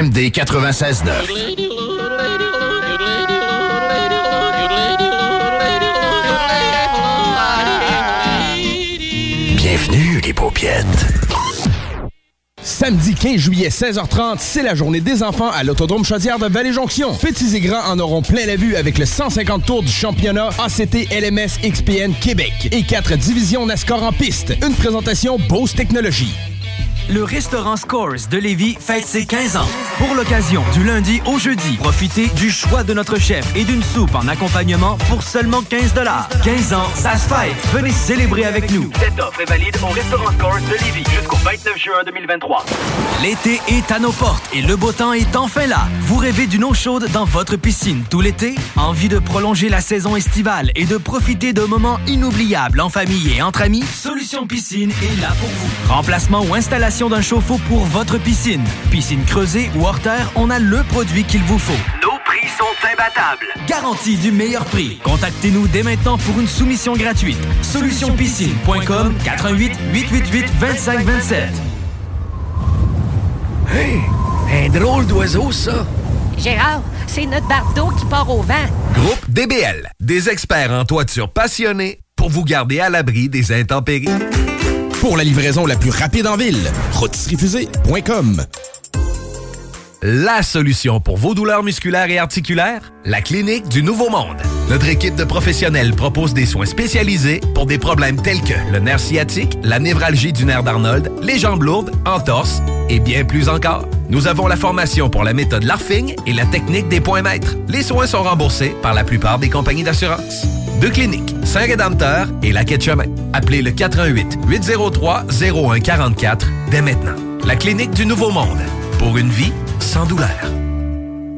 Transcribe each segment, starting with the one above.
CJMD 96.9. Bienvenue, les paupiètes. Samedi 15 juillet, 16h30, c'est la journée des enfants à l'Autodrome Chaudière de Vallée-Jonction. Petits et grands en auront plein la vue avec le 150 tours du championnat ACT LMS XPN Québec et quatre divisions NASCAR en piste. Une présentation Bose Technologies. Le restaurant Scores de Lévis fête ses 15 ans. Pour l'occasion, du lundi au jeudi, profitez du choix de notre chef et d'une soupe en accompagnement pour seulement 15 15 ans, ça se fête. Venez célébrer avec nous. Cette offre est valide au restaurant Scores de Lévis jusqu'au 29 juin 2023. L'été est à nos portes et le beau temps est enfin là. Vous rêvez d'une eau chaude dans votre piscine tout l'été? Envie de prolonger la saison estivale et de profiter de moments inoubliables en famille et entre amis? Solution Piscine est là pour vous. Remplacement ou installation d'un chauffe-eau pour votre piscine. Piscine creusée ou hors terre, on a le produit qu'il vous faut. Nos prix sont imbattables. Garantie du meilleur prix. Contactez-nous dès maintenant pour une soumission gratuite. Solutionpiscine.com 88 888 2527. Hey, un drôle d'oiseau, ça. Gérard, c'est notre bardeau qui part au vent. Groupe DBL, des experts en toiture passionnés pour vous garder à l'abri des intempéries. Pour la livraison la plus rapide en ville, rotisseriefusée.com. La solution pour vos douleurs musculaires et articulaires, la clinique du Nouveau Monde. Notre équipe de professionnels propose des soins spécialisés pour des problèmes tels que le nerf sciatique, la névralgie du nerf d'Arnold, les jambes lourdes, entorse et bien plus encore. Nous avons la formation pour la méthode Larfing et la technique des points maîtres. Les soins sont remboursés par la plupart des compagnies d'assurance. Deux cliniques, Saint-Rédempteur et la Quai Chemin. Appelez le 88 803 0144 dès maintenant. La clinique du Nouveau Monde. Pour une vie sans douleur.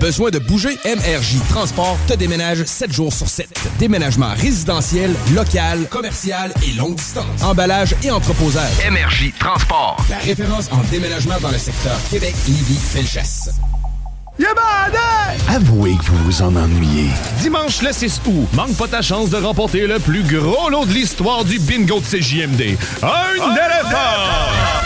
Besoin de bouger? MRJ Transport te déménage 7 jours sur 7. Déménagement résidentiel, local, commercial et longue distance. Emballage et entreposage. MRJ Transport. La référence en déménagement dans le secteur Québec, Lévis, Felchasse. Avouez que vous vous en ennuyez. Dimanche le 6 août, manque pas ta chance de remporter le plus gros lot de l'histoire du bingo de CJMD. Un éléphant!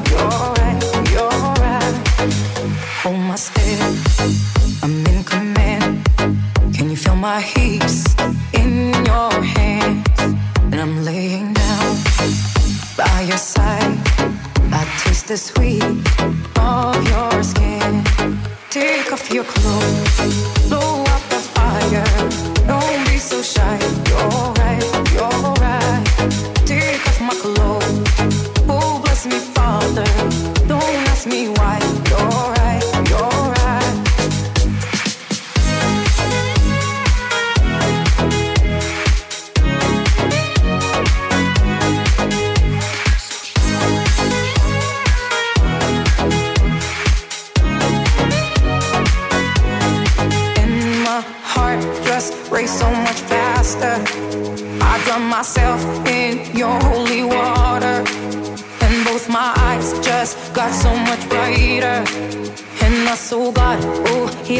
My heat in your hands? And I'm laying down by your side. I taste the sweet of your skin. Take off your clothes, blow up the fire. Don't be so shy.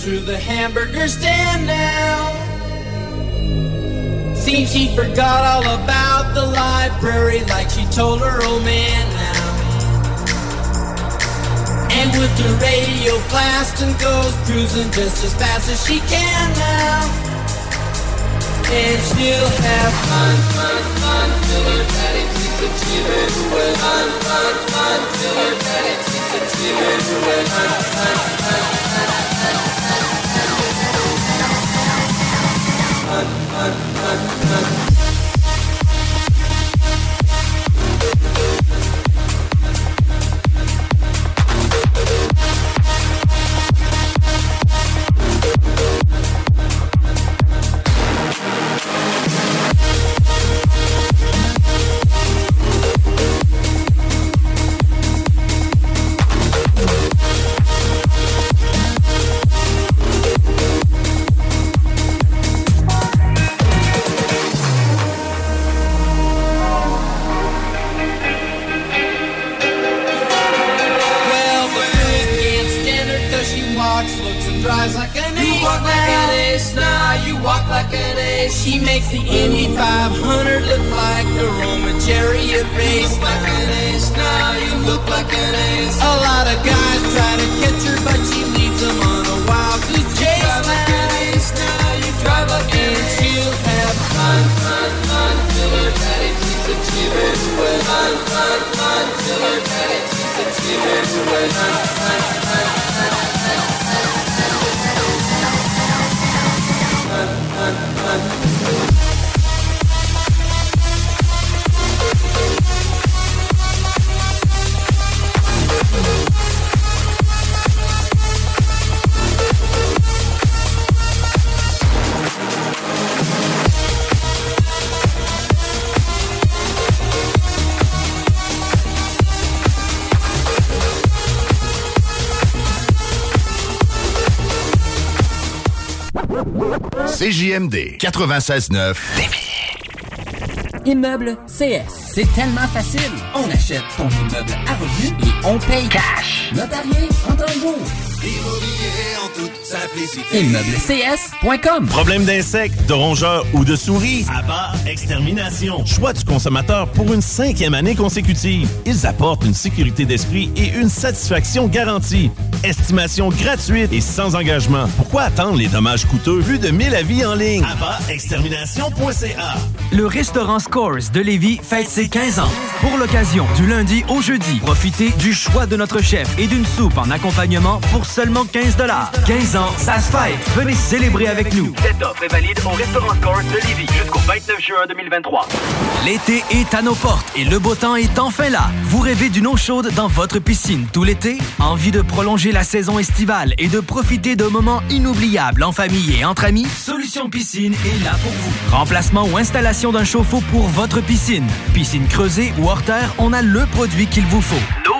through the CJMD 96.9. Immeuble CS. C'est tellement facile. On achète ton immeuble à revenu et on paye cash. Notarié en jour. Immobilier en toute simplicité. Problème d'insectes, de rongeurs ou de souris? Abba Extermination. Choix du consommateur pour une cinquième année consécutive. Ils apportent une sécurité d'esprit et une satisfaction garantie. Estimation gratuite et sans engagement. Pourquoi attendre les dommages coûteux? Plus de 1000 avis en ligne. AbbaExtermination.ca Le restaurant Scores de Lévis fête ses 15 ans. Pour l'occasion, du lundi au jeudi, profitez du choix de notre chef et d'une soupe en accompagnement pour seulement 15 15 ans, ça se fête. Venez célébrer avec nous. Cette offre est valide au restaurant Scores de Lévis jusqu'au 29 juin 2023. L'été est à nos portes et le beau temps est enfin là. Vous rêvez d'une eau chaude dans votre piscine tout l'été? Envie de prolonger la saison estivale et de profiter de moments inoubliables en famille et entre amis? Solution Piscine est là pour vous. Remplacement ou installation d'un chauffe-eau pour votre piscine. Piscine creusée ou hors terre, on a le produit qu'il vous faut. Nos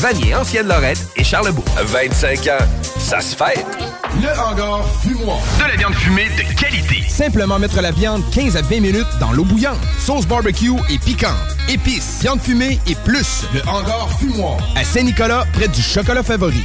Vanier, Ancienne-Lorette et Charlebourg. 25 ans, ça se fête. Le hangar fumoir. De la viande fumée de qualité. Simplement mettre la viande 15 à 20 minutes dans l'eau bouillante. Sauce barbecue et piquante. Épices, viande fumée et plus. Le hangar fumoir. À Saint-Nicolas, près du chocolat favori.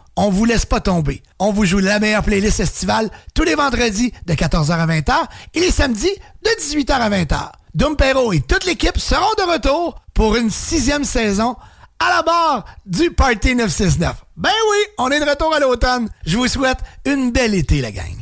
on vous laisse pas tomber. On vous joue la meilleure playlist estivale tous les vendredis de 14h à 20h et les samedis de 18h à 20h. Dom et toute l'équipe seront de retour pour une sixième saison à la barre du Party 969. Ben oui, on est de retour à l'automne. Je vous souhaite une belle été, la gang.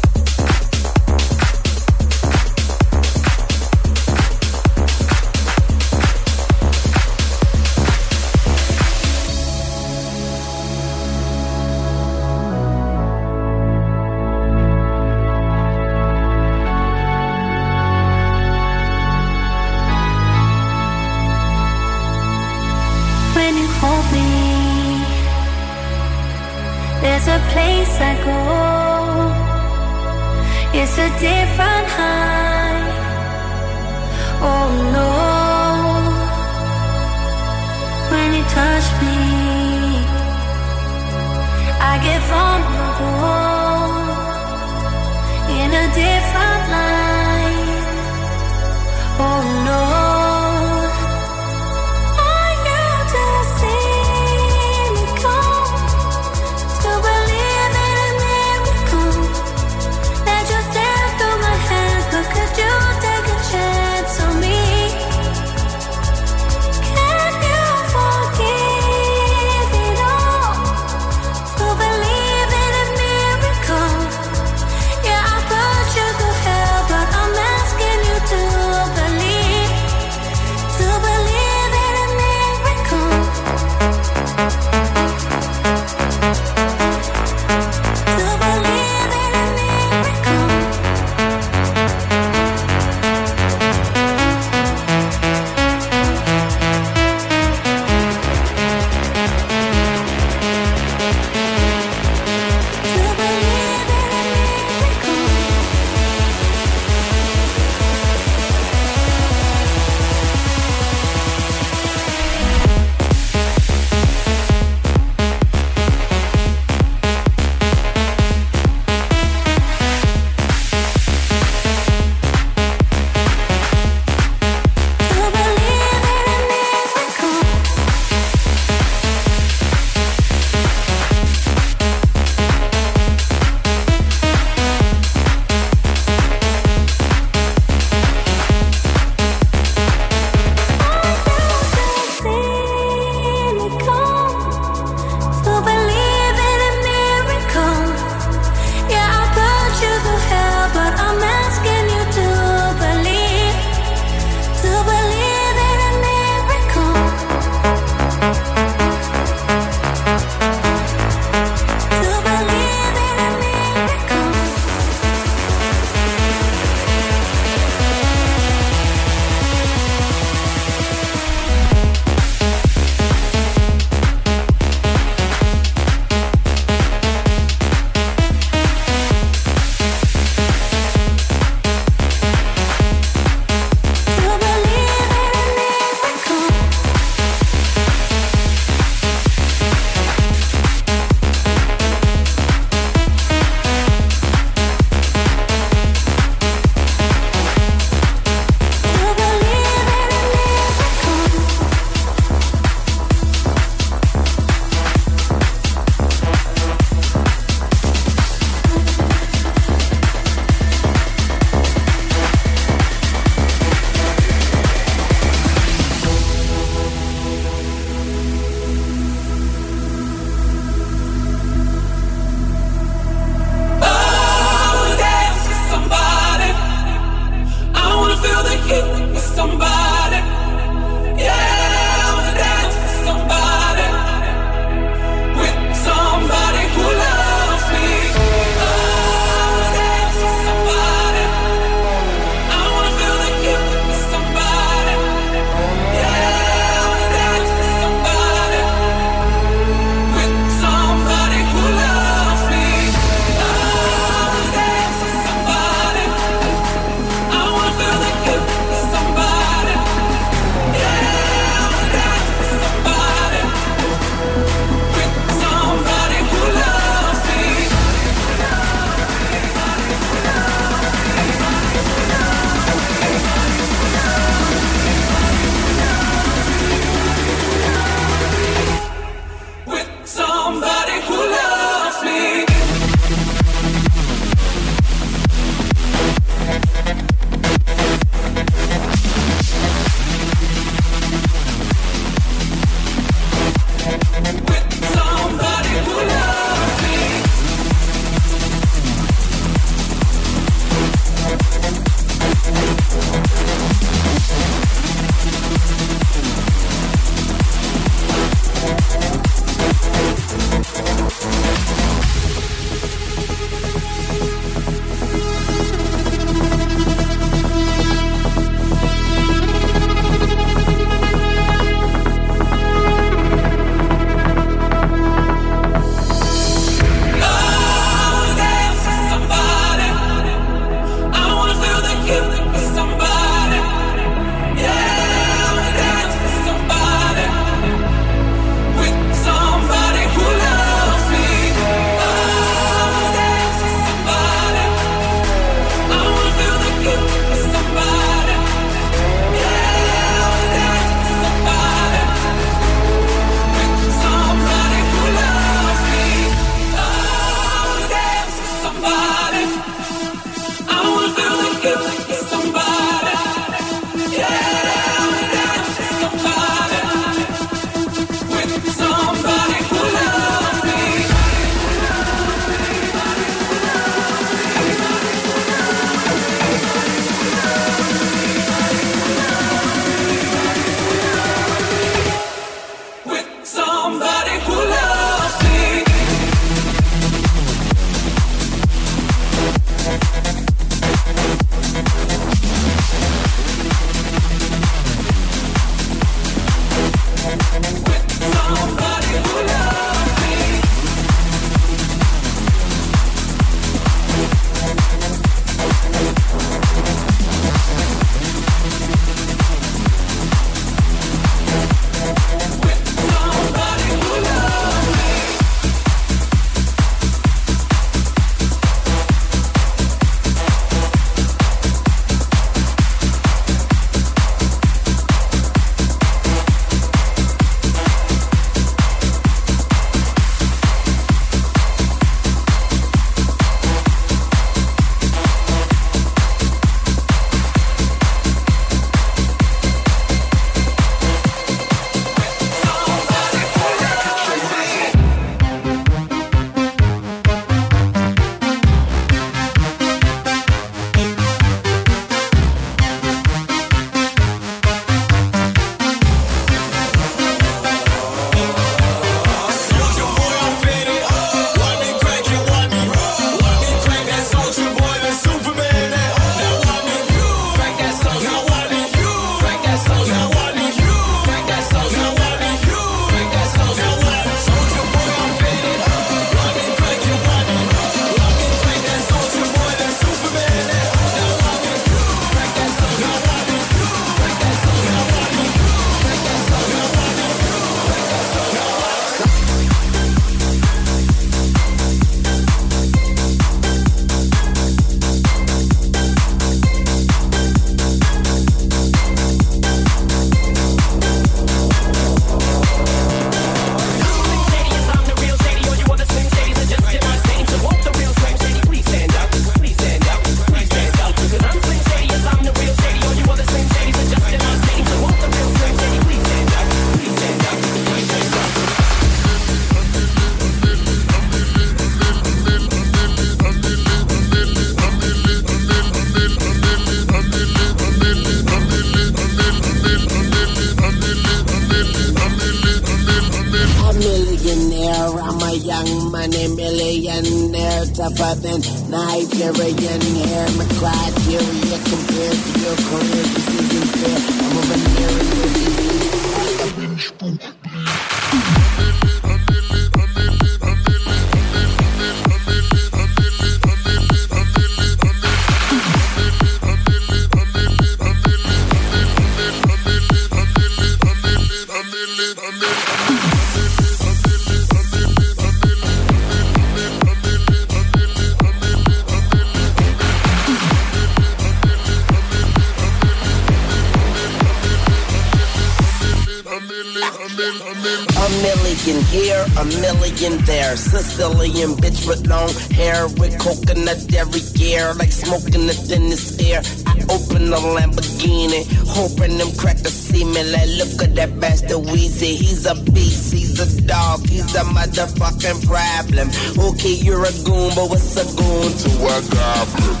Problem. Okay, you're a goon, but what's a goon to a? Goblin,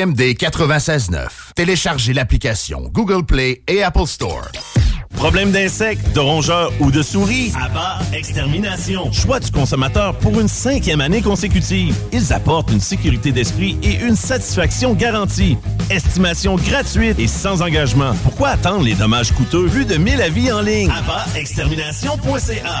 CJMD 96.9. Téléchargez l'application Google Play et Apple Store. Problème d'insectes, de rongeurs ou de souris? Abba Extermination. Choix du consommateur pour une cinquième année consécutive. Ils apportent une sécurité d'esprit et une satisfaction garantie. Estimation gratuite et sans engagement. Pourquoi attendre les dommages coûteux? Plus de 1000 avis en ligne. AbbaExtermination.ca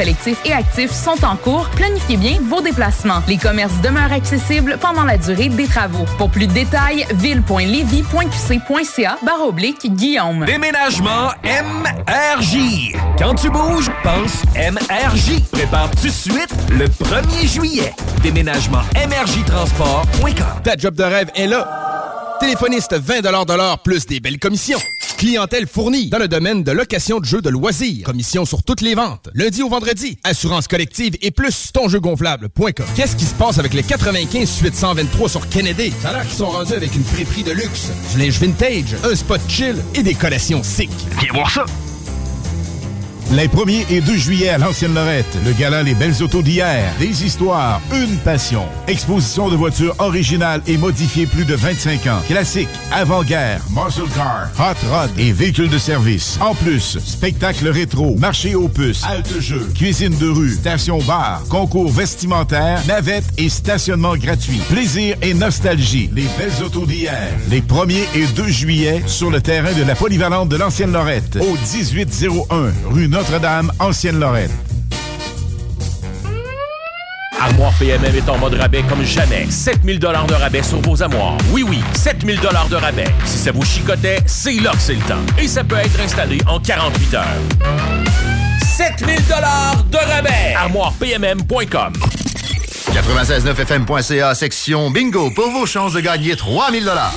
et actif sont en cours. Planifiez bien vos déplacements. Les commerces demeurent accessibles pendant la durée des travaux. Pour plus de détails, ville.levy.qc.ca barre oblique Guillaume. Déménagement MRJ. Quand tu bouges, pense MRJ. Prépare tout de suite le 1er juillet. Déménagement MRJtransport.com. Ta job de rêve est là. Téléphoniste 20 de l'heure plus des belles commissions. Clientèle fournie dans le domaine de location de jeux de loisirs. Commission sur toutes les ventes. Lundi au vendredi. Assurance collective et plus tonjeugonflable.com. Qu'est-ce qui se passe avec les 95 suite 123 sur Kennedy? Ça a sont rendus avec une friperie de luxe, du linge vintage, un spot chill et des collations sick. Viens voir ça. Les 1er et 2 juillet à l'Ancienne Lorette, le gala Les Belles Autos d'hier, des histoires, une passion. Exposition de voitures originales et modifiées plus de 25 ans. Classiques, avant-guerre, muscle car, hot rod et véhicules de service. En plus, spectacle rétro, marché aux puces, halte jeu, cuisine de rue, station bar, concours vestimentaire, navette et stationnement gratuit. Plaisir et nostalgie. Les Belles Autos d'hier, les 1er et 2 juillet sur le terrain de la polyvalente de l'Ancienne Lorette, au 1801 rue Notre-Dame, Ancienne-Lorette. Armoire PMM est en mode rabais comme jamais. 7000 dollars de rabais sur vos armoires. Oui, oui, 7000 dollars de rabais. Si ça vous chicotait, c'est là que c'est le temps. Et ça peut être installé en 48 heures. 7000 dollars de rabais. ArmoirePMM.com 969fm.ca, section bingo, pour vos chances de gagner 3000 dollars.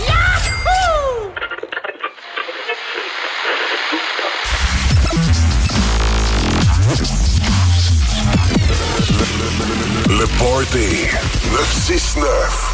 Party 969.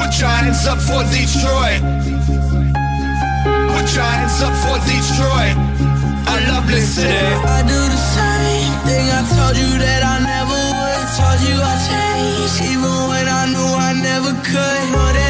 Put your hands up for Detroit. Put your hands up for Detroit. I love this city. I do the same thing I told you that I never would. Told you I changed, even when I knew I never could.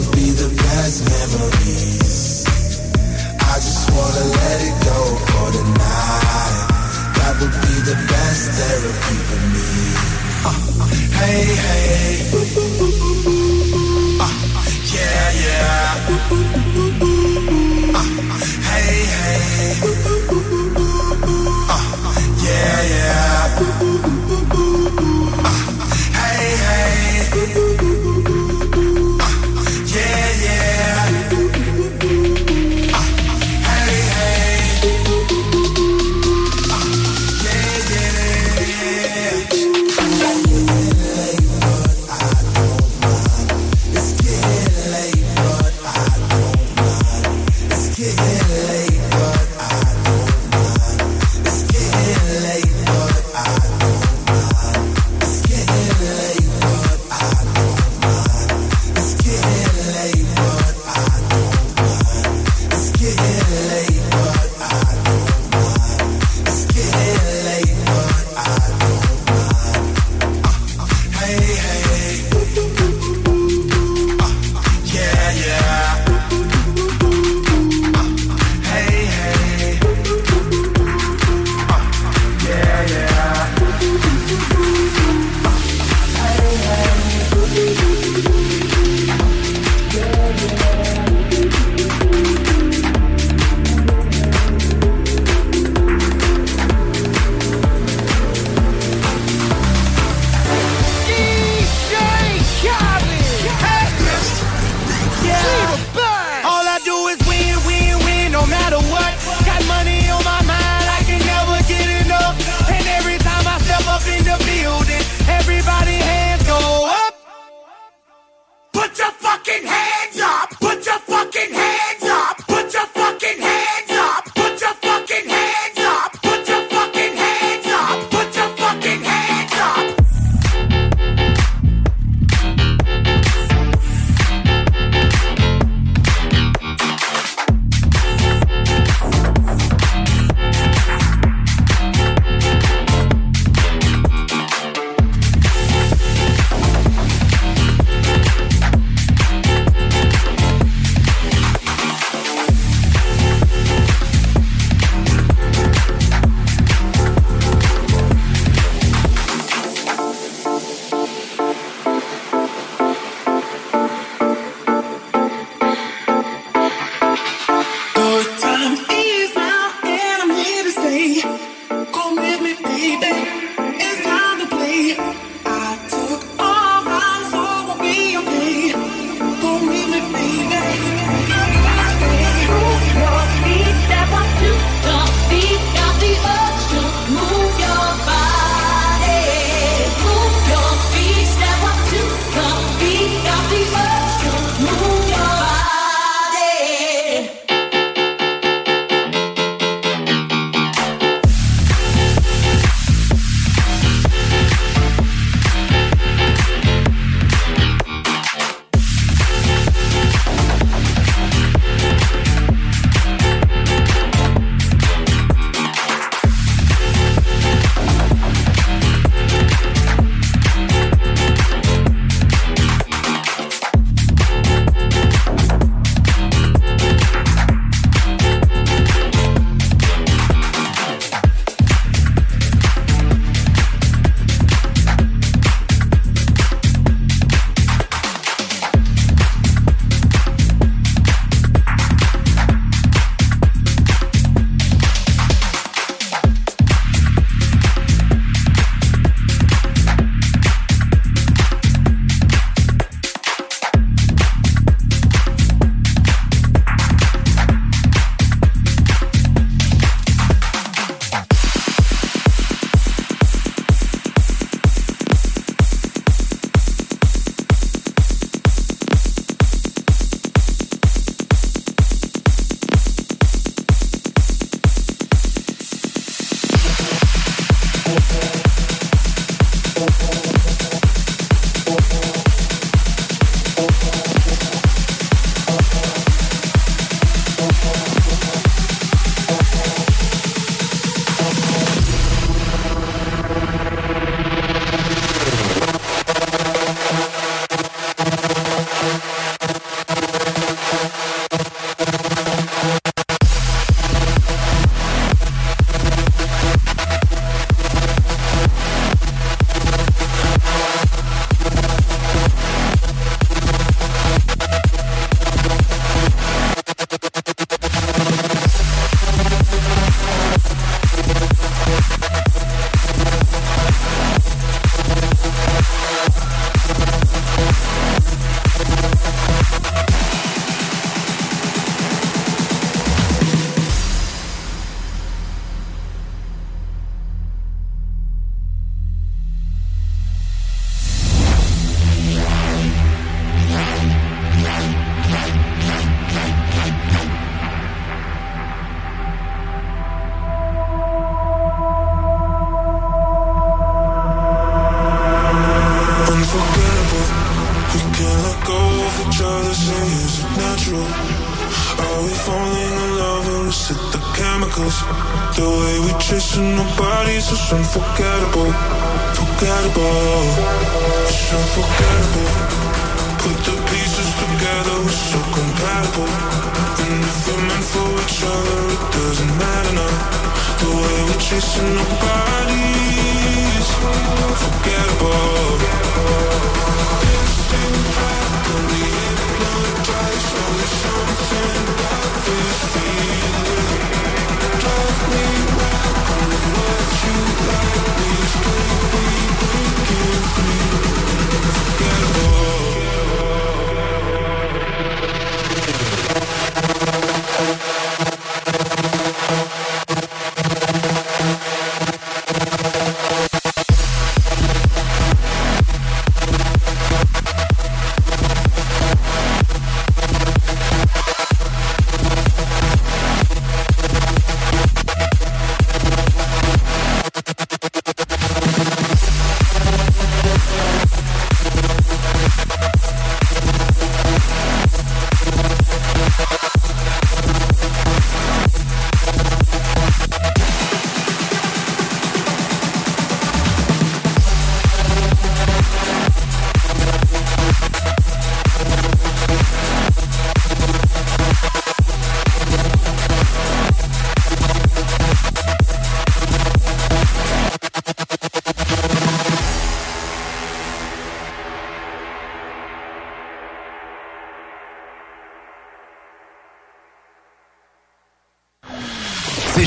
will be the best memories. I just wanna let it go for tonight. That would be the best therapy for me. Uh, hey, hey. Uh, yeah, yeah. Uh, hey, hey. Uh, yeah, yeah. Uh, hey, hey.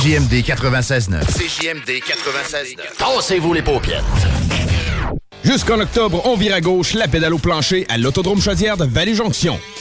CJMD 96.9. CJMD 96.9. Tassez-vous les paupières. Jusqu'en octobre, on vire à gauche la pédale au plancher à l'Autodrome Chaudière de Vallée-Jonction.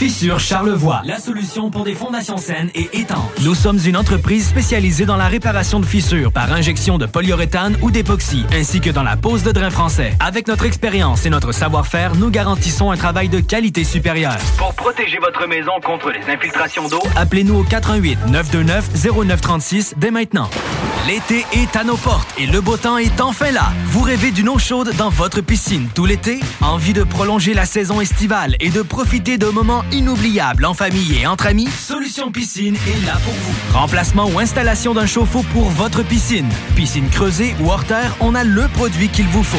Fissure Charlevoix, la solution pour des fondations saines et étanches. Nous sommes une entreprise spécialisée dans la réparation de fissures par injection de polyuréthane ou d'époxy, ainsi que dans la pose de drain français. Avec notre expérience et notre savoir-faire, nous garantissons un travail de qualité supérieure. Pour protéger votre maison contre les infiltrations d'eau, Appelez-nous au 88 929 0936 dès maintenant. L'été est à nos portes et le beau temps est enfin là. Vous rêvez d'une eau chaude dans votre piscine tout l'été? Envie de prolonger la saison estivale et de profiter de moments inoubliables en famille et entre amis? Solution Piscine est là pour vous. Remplacement ou installation d'un chauffe-eau pour votre piscine. Piscine creusée ou hors terre, on a le produit qu'il vous faut.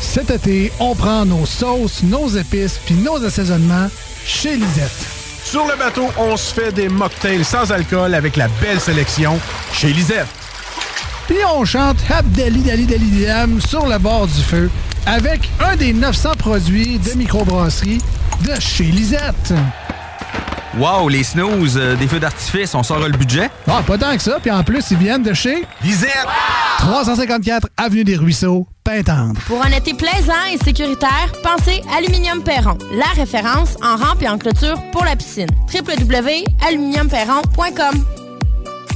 Cet été, on prend nos sauces, nos épices puis nos assaisonnements chez Lisette. Sur le bateau, on se fait des mocktails sans alcool avec la belle sélection chez Lisette. Puis on chante Abdali Dali Dali Diam sur le bord du feu avec un des 900 produits de microbrasserie de chez Lisette. Wow, les snooze, euh, des feux d'artifice, on sort le budget? Ah, pas tant que ça. Puis en plus, ils viennent de chez Lisette! 354 Avenue des Ruisseaux, Pintendre. Pour un été plaisant et sécuritaire, pensez Aluminium Perron, la référence en rampe et en clôture pour la piscine. www.aluminiumperron.com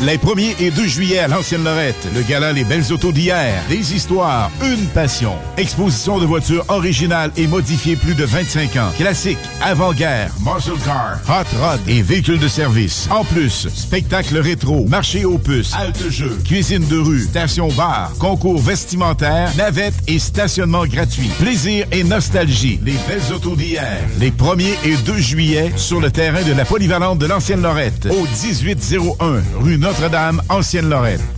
Les 1er et 2 juillet à l'Ancienne Lorette, le gala Les Belles Autos d'hier, des histoires, une passion. Exposition de voitures originales et modifiées plus de 25 ans. Classiques, avant-guerre, muscle car, hot rod et véhicules de service. En plus, spectacle rétro, marché aux puces, halte jeu, cuisine de rue, station bar, concours vestimentaire, navette et stationnement gratuit. Plaisir et nostalgie. Les Belles Autos d'hier, les 1er et 2 juillet sur le terrain de la polyvalente de l'Ancienne Lorette, au 1801 rue Notre-Dame, Ancienne Lorette.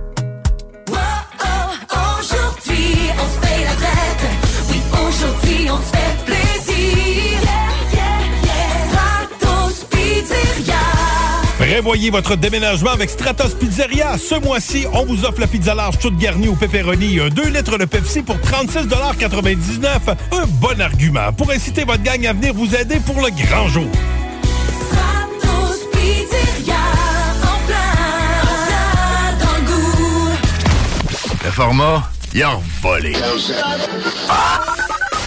aujourd'hui, on se fait plaisir. Stratos Pizzeria. Prévoyez votre déménagement avec Stratos Pizzeria. Ce mois-ci, on vous offre la pizza large toute garnie au pepperoni et un 2 litres de Pepsi pour 36,99 Un bon argument pour inciter votre gang à venir vous aider pour le grand jour. Stratos Pizzeria. En plein, en plein dans le goût. Le format, il a volé. Oh,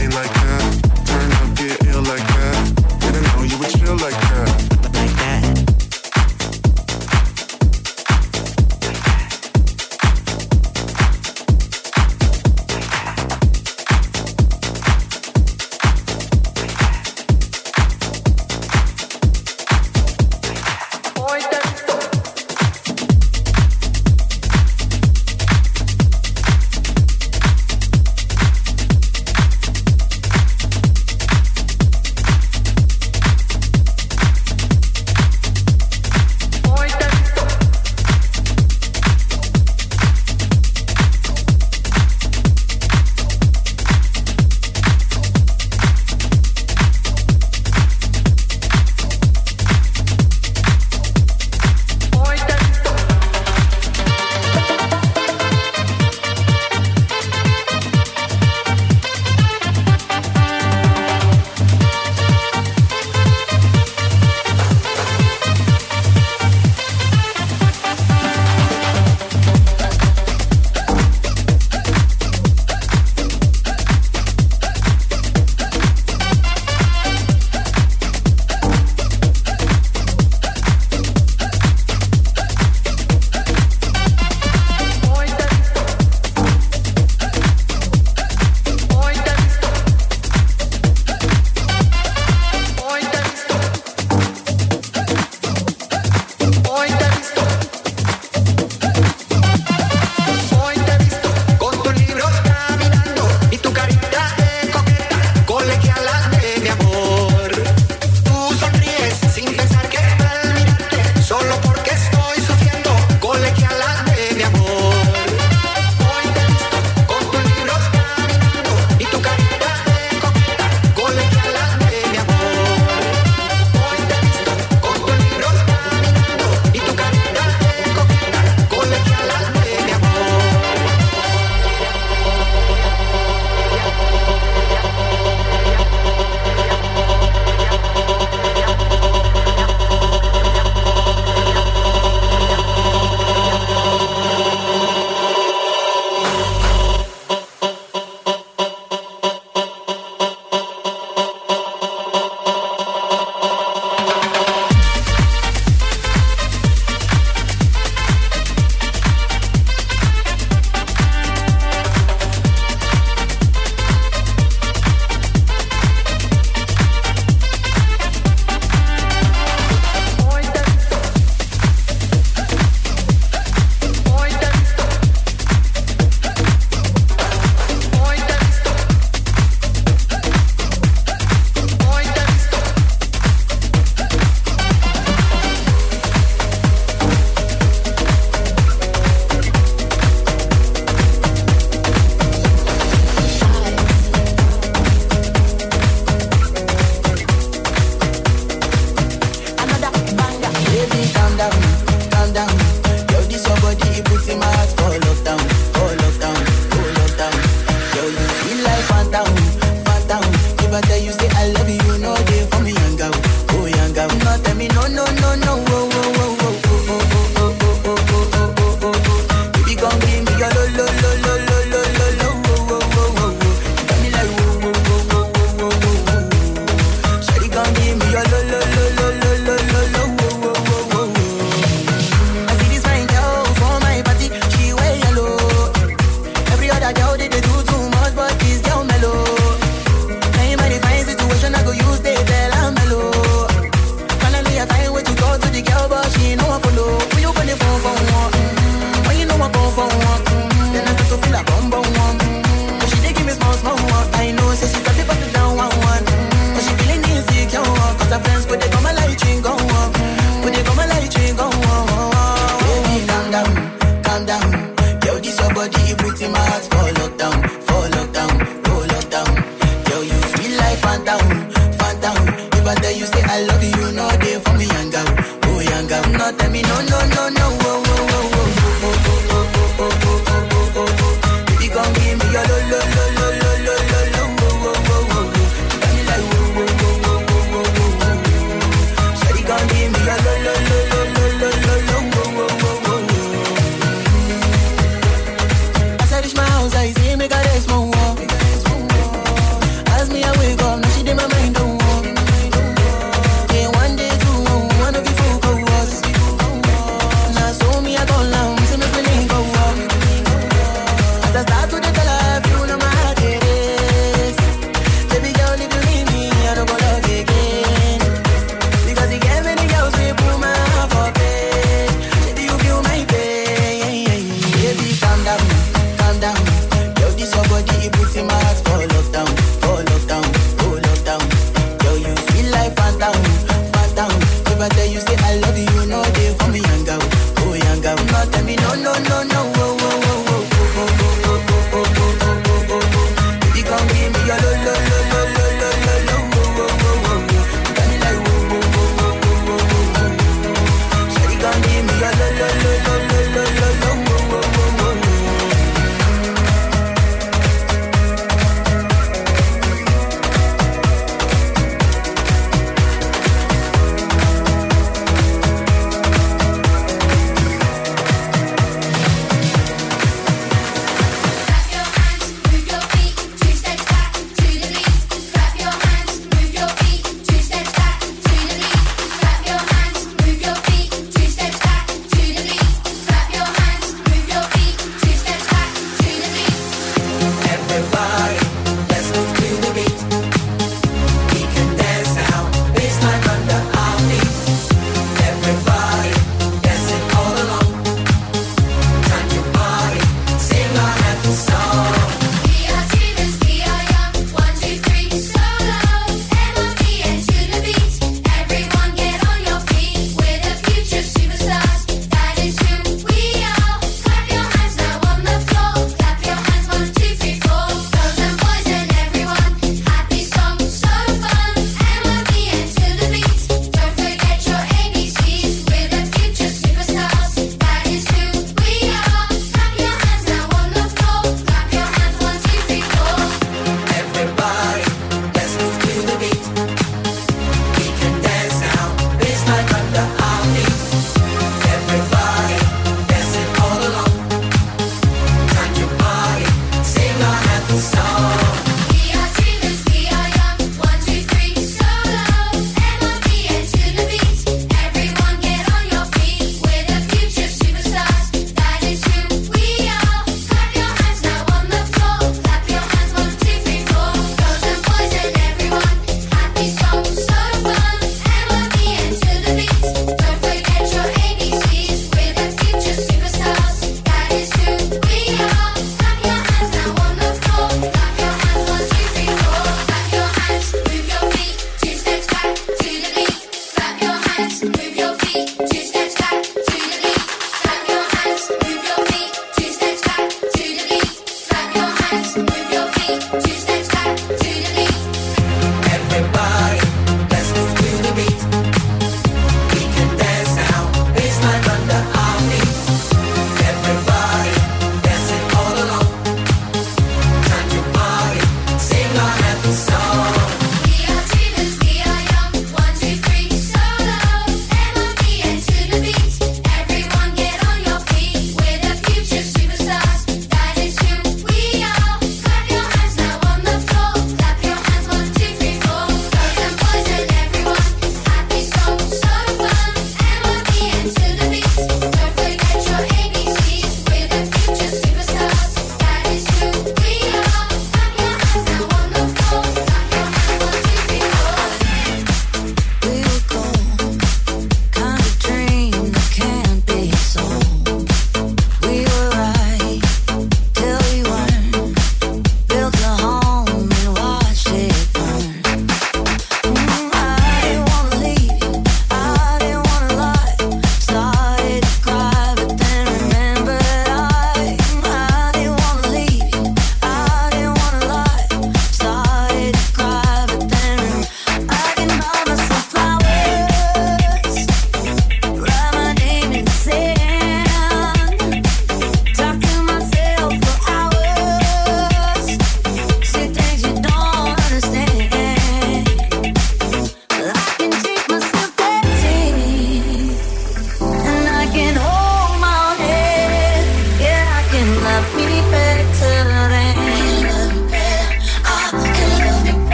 ain't like that.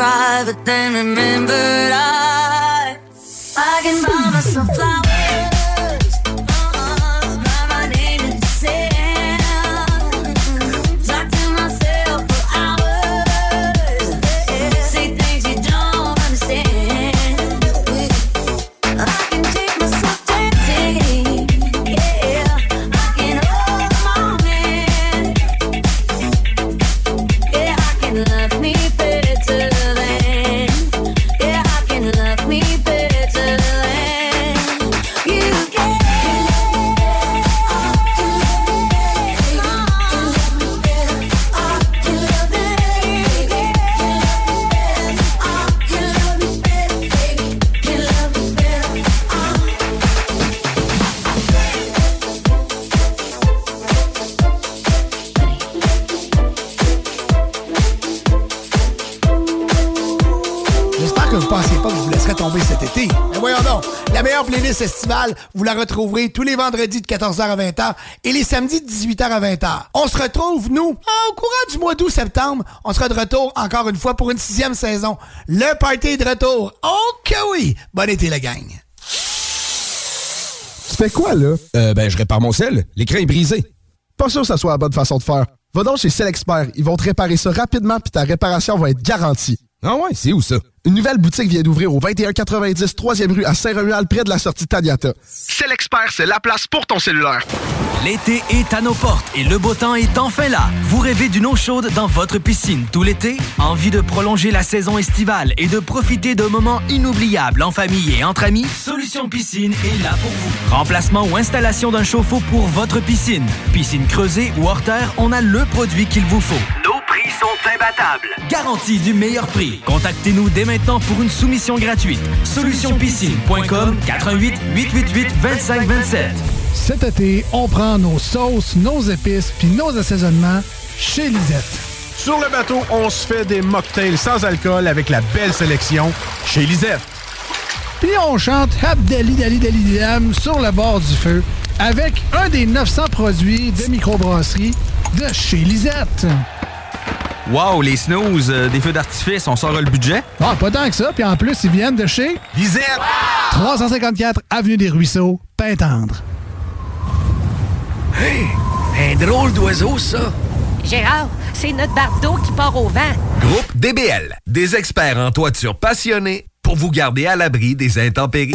Cry? But then remembered I, I can buy myself flowers. Vous la retrouverez tous les vendredis de 14h à 20h et les samedis de 18h à 20h. On se retrouve, nous, au courant du mois d'août-septembre. On sera de retour encore une fois pour une sixième saison. Le party est de retour. Oh que oui! Bon été, la gang! Tu fais quoi, là? Euh, ben, je répare mon sel. L'écran est brisé. Pas sûr que ça soit la bonne façon de faire. Va donc chez Selexpert. Ils vont te réparer ça rapidement puis ta réparation va être garantie. Ah ouais, c'est où ça? Une nouvelle boutique vient d'ouvrir au 2190 3e rue à Saint-Romuald près de la sortie Taniata. C'est l'expert, c'est la place pour ton cellulaire. L'été est à nos portes et le beau temps est enfin là. Vous rêvez d'une eau chaude dans votre piscine tout l'été? Envie de prolonger la saison estivale et de profiter de moments inoubliables en famille et entre amis? Solution Piscine est là pour vous. Remplacement ou installation d'un chauffe-eau pour votre piscine. Piscine creusée ou hors terre, on a le produit qu'il vous faut. Nos sont imbattables. Garantie du meilleur prix. Contactez-nous dès maintenant pour une soumission gratuite. Solutionpiscine.com 88 888 2527. Cet été, on prend nos sauces, nos épices puis nos assaisonnements chez Lisette. Sur le bateau, on se fait des mocktails sans alcool avec la belle sélection chez Lisette. Puis on chante Abdali Dali Dali Dam sur le bord du feu avec un des 900 produits de microbrasserie de chez Lisette. Wow, les snooze, euh, des feux d'artifice, on sort le budget? Ah, pas tant que ça. Puis en plus, ils viennent de chez Lisette. 354 Avenue des Ruisseaux, Pintendre. Hey, un drôle d'oiseau, ça. Gérard, c'est notre bardeau qui part au vent. Groupe DBL, des experts en toiture passionnés pour vous garder à l'abri des intempéries.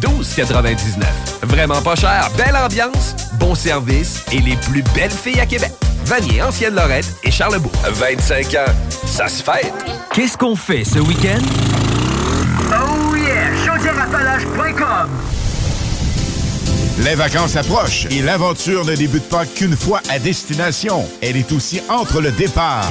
12,99. Vraiment pas cher, belle ambiance, bon service et les plus belles filles à Québec. Vanier, Ancienne Lorette et Charlebourg. 25 ans, ça se fait. Qu'est-ce qu'on fait ce week-end? Oh yeah! Chaudièreappalaches.com Les vacances approchent et l'aventure ne débute pas qu'une fois à destination. Elle est aussi entre le départ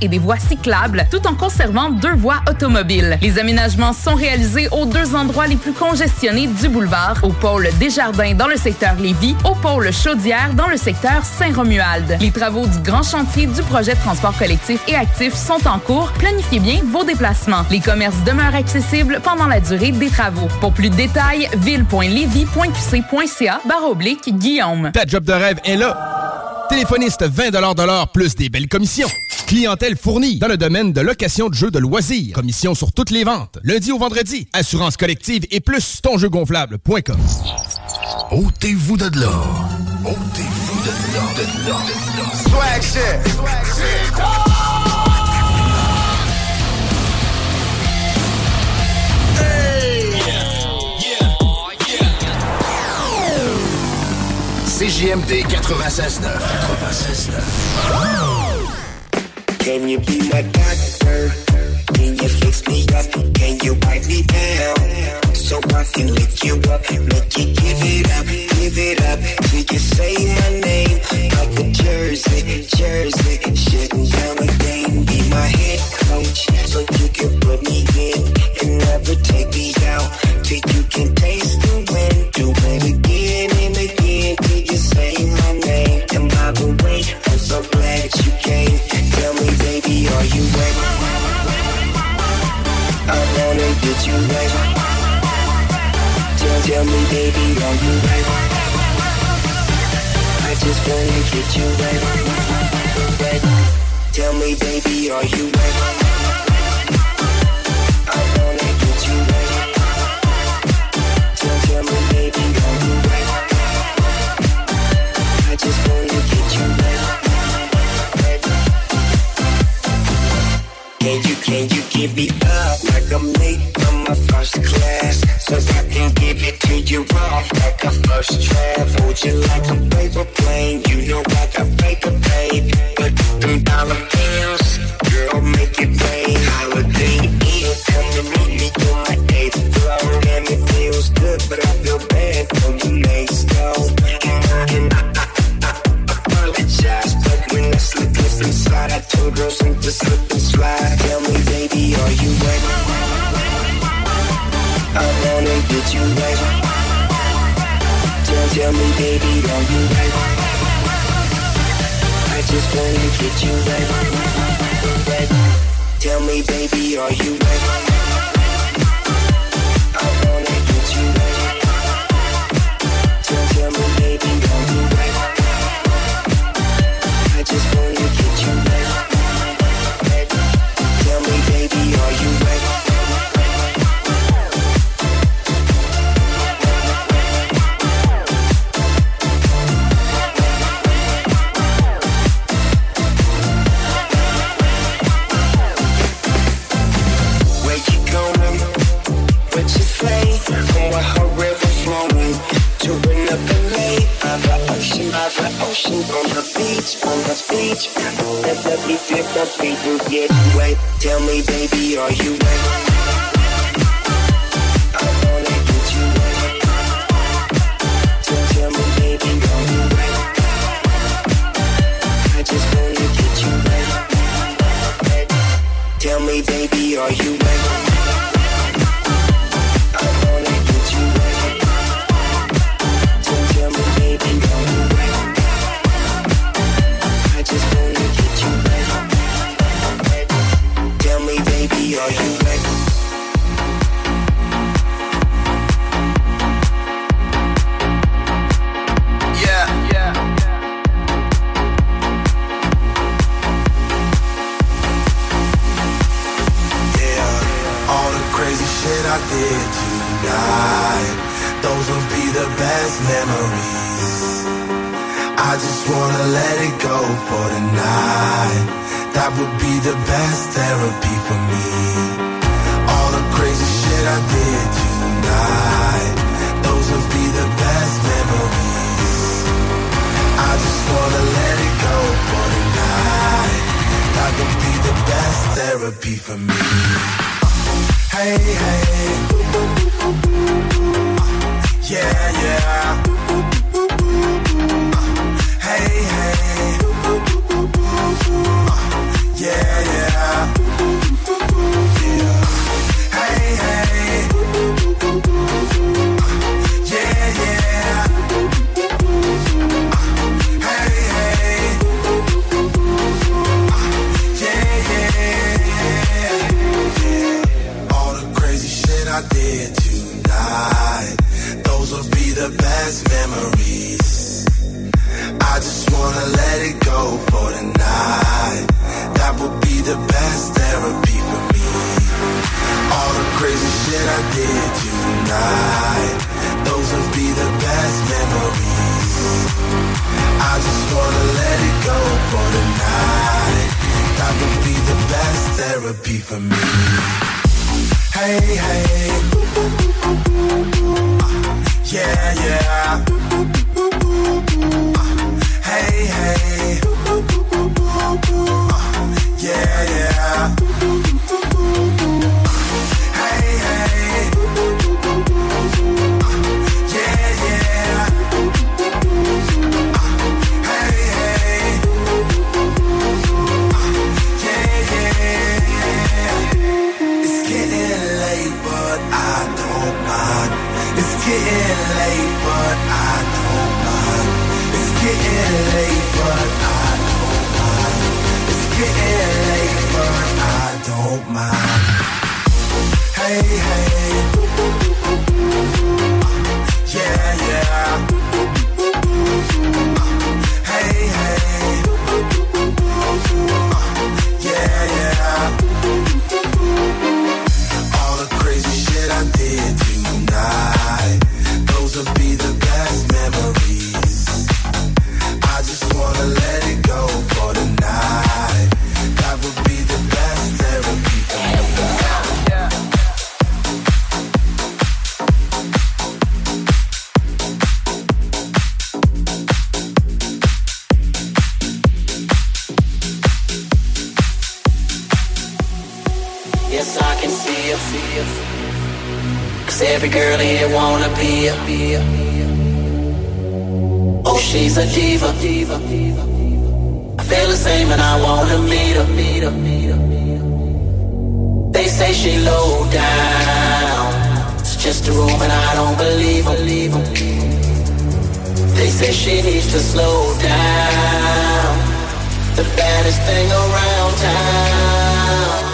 et des voies cyclables, tout en conservant deux voies automobiles. Les aménagements sont réalisés aux deux endroits les plus congestionnés du boulevard, au pôle Desjardins dans le secteur Lévis, au pôle Chaudière dans le secteur Saint-Romuald. Les travaux du grand chantier du projet de transport collectif et actif sont en cours. Planifiez bien vos déplacements. Les commerces demeurent accessibles pendant la durée des travaux. Pour plus de détails, ville.levy.qc.ca barre oblique Guillaume. Ta job de rêve est là. Téléphoniste 20 de l'heure plus des belles commissions. Clientèle fournie dans le domaine de location de jeux de loisirs. Commission sur toutes les ventes. Lundi au vendredi. Assurance collective et plus tonjeugonflable.com. Ôtez-vous de là. Ôtez-vous de shit. CJMD 96.9. 96.9. Can you be my doctor? Can you fix me up? Can you wipe me down? So I can lick you up, make you give it up, give it up. You say my name like a jersey, jersey. Shutting down the game, be my head coach, so you can put me in and never take me out. Till you can taste the wind, do it again you came. Tell me, baby, are you ready? I wanna get you. Tell, me, baby, are you ready? I just wanna get you. Tell me, baby, are you ready? I wanna get you ready. Tell, tell me, baby, give me up like I'm late from my first class? So I can give it to you off like a first draft. Hold you like a paper plane. You know I got paper, babe. But them dollar bills, girl, make it rain. Holiday Inn, come to meet me on my eighth floor. And it feels good, but I feel bad for you next door. And I, I, I, I apologize, but when I slip this inside, I told girls to slip and slide. Tell me, are you ready? I wanna get you ready. Tell, tell me, baby, are you ready? I just wanna get you ready. ready. Tell me, baby, are you ready? feet will get wet. Tell me, baby, are you wet? past memories. a diva. I feel the same and I wanna meet her. Meet her. Meet her. They say she low down. It's just a room and I don't believe her. Leave her. They say she needs to slow down. The baddest thing around town.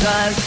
sometimes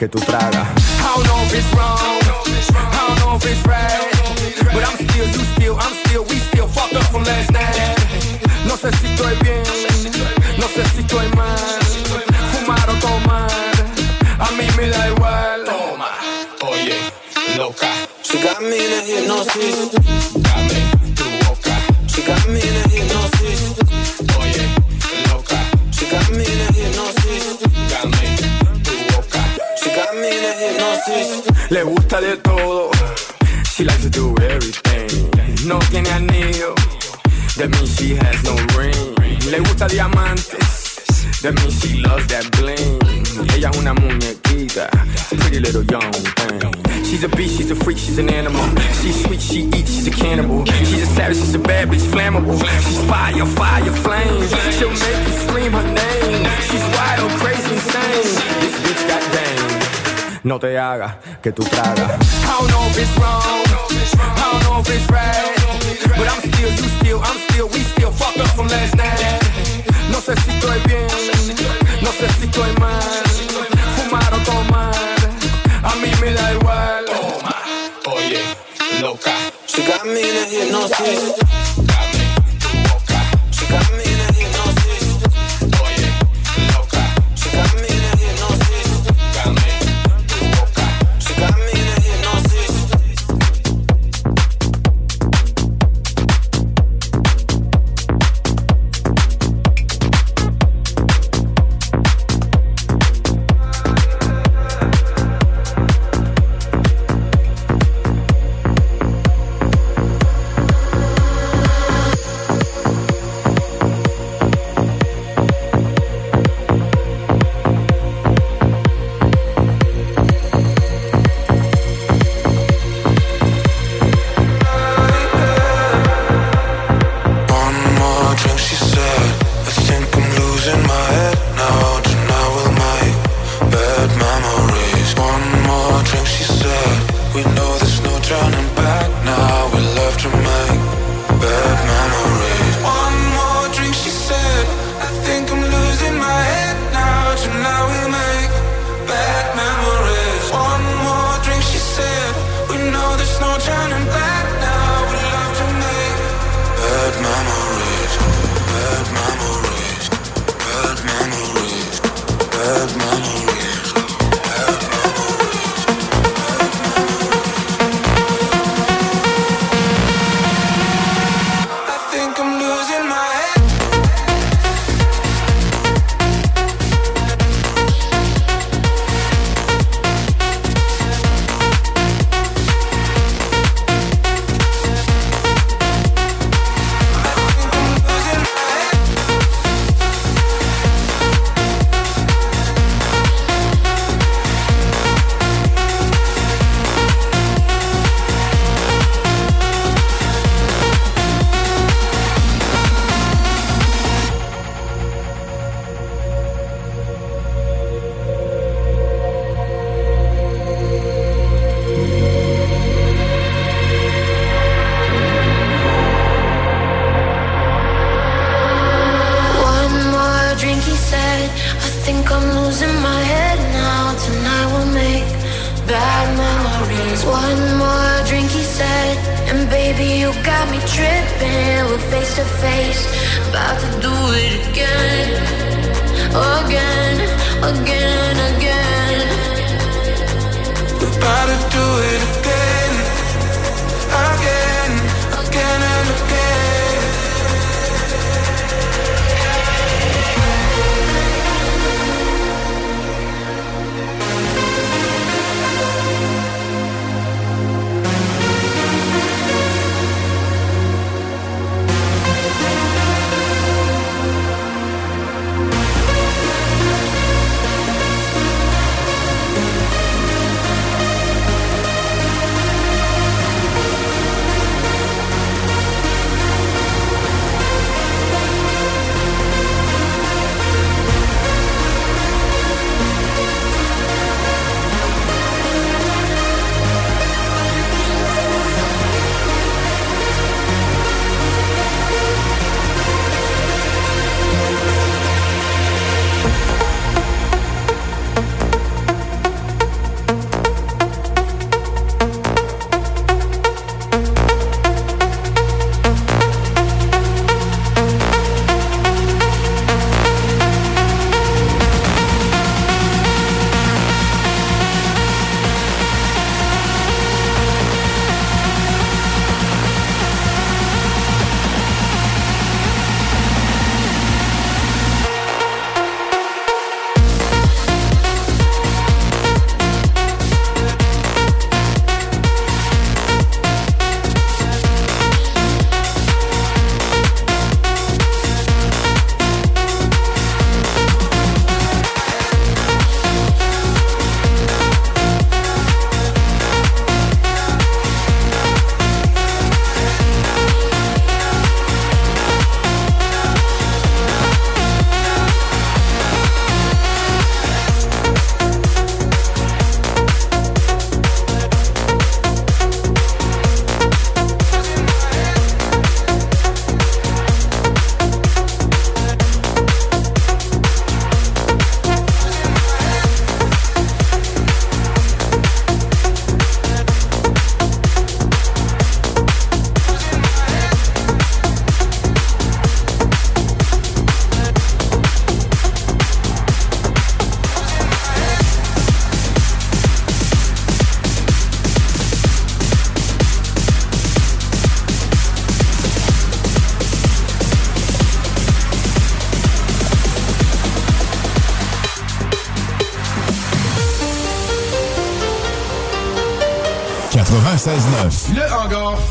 que tú tragas.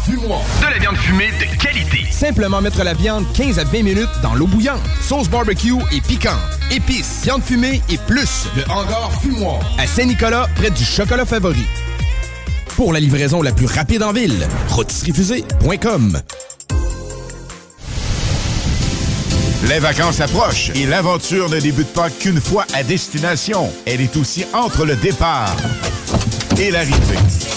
Fumoir. De la viande fumée de qualité. Simplement mettre la viande 15 à 20 minutes dans l'eau bouillante. Sauce barbecue et piquante. Épices, viande fumée et plus. Le hangar fumoir. À Saint-Nicolas, près du chocolat favori. Pour la livraison la plus rapide en ville, rôtisseriefusée.com. Les vacances approchent et l'aventure ne débute pas qu'une fois à destination. Elle est aussi entre le départ et l'arrivée.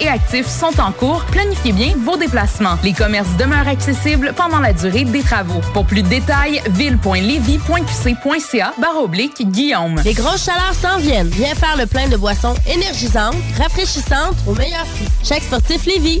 et actif sont en cours. Planifiez bien vos déplacements. Les commerces demeurent accessibles pendant la durée des travaux. Pour plus de détails, ville.levy.qc.ca barre oblique Guillaume. Les grosses chaleurs s'en viennent. Viens faire le plein de boissons énergisantes, rafraîchissantes au meilleur prix. Chaque sportif Lévis.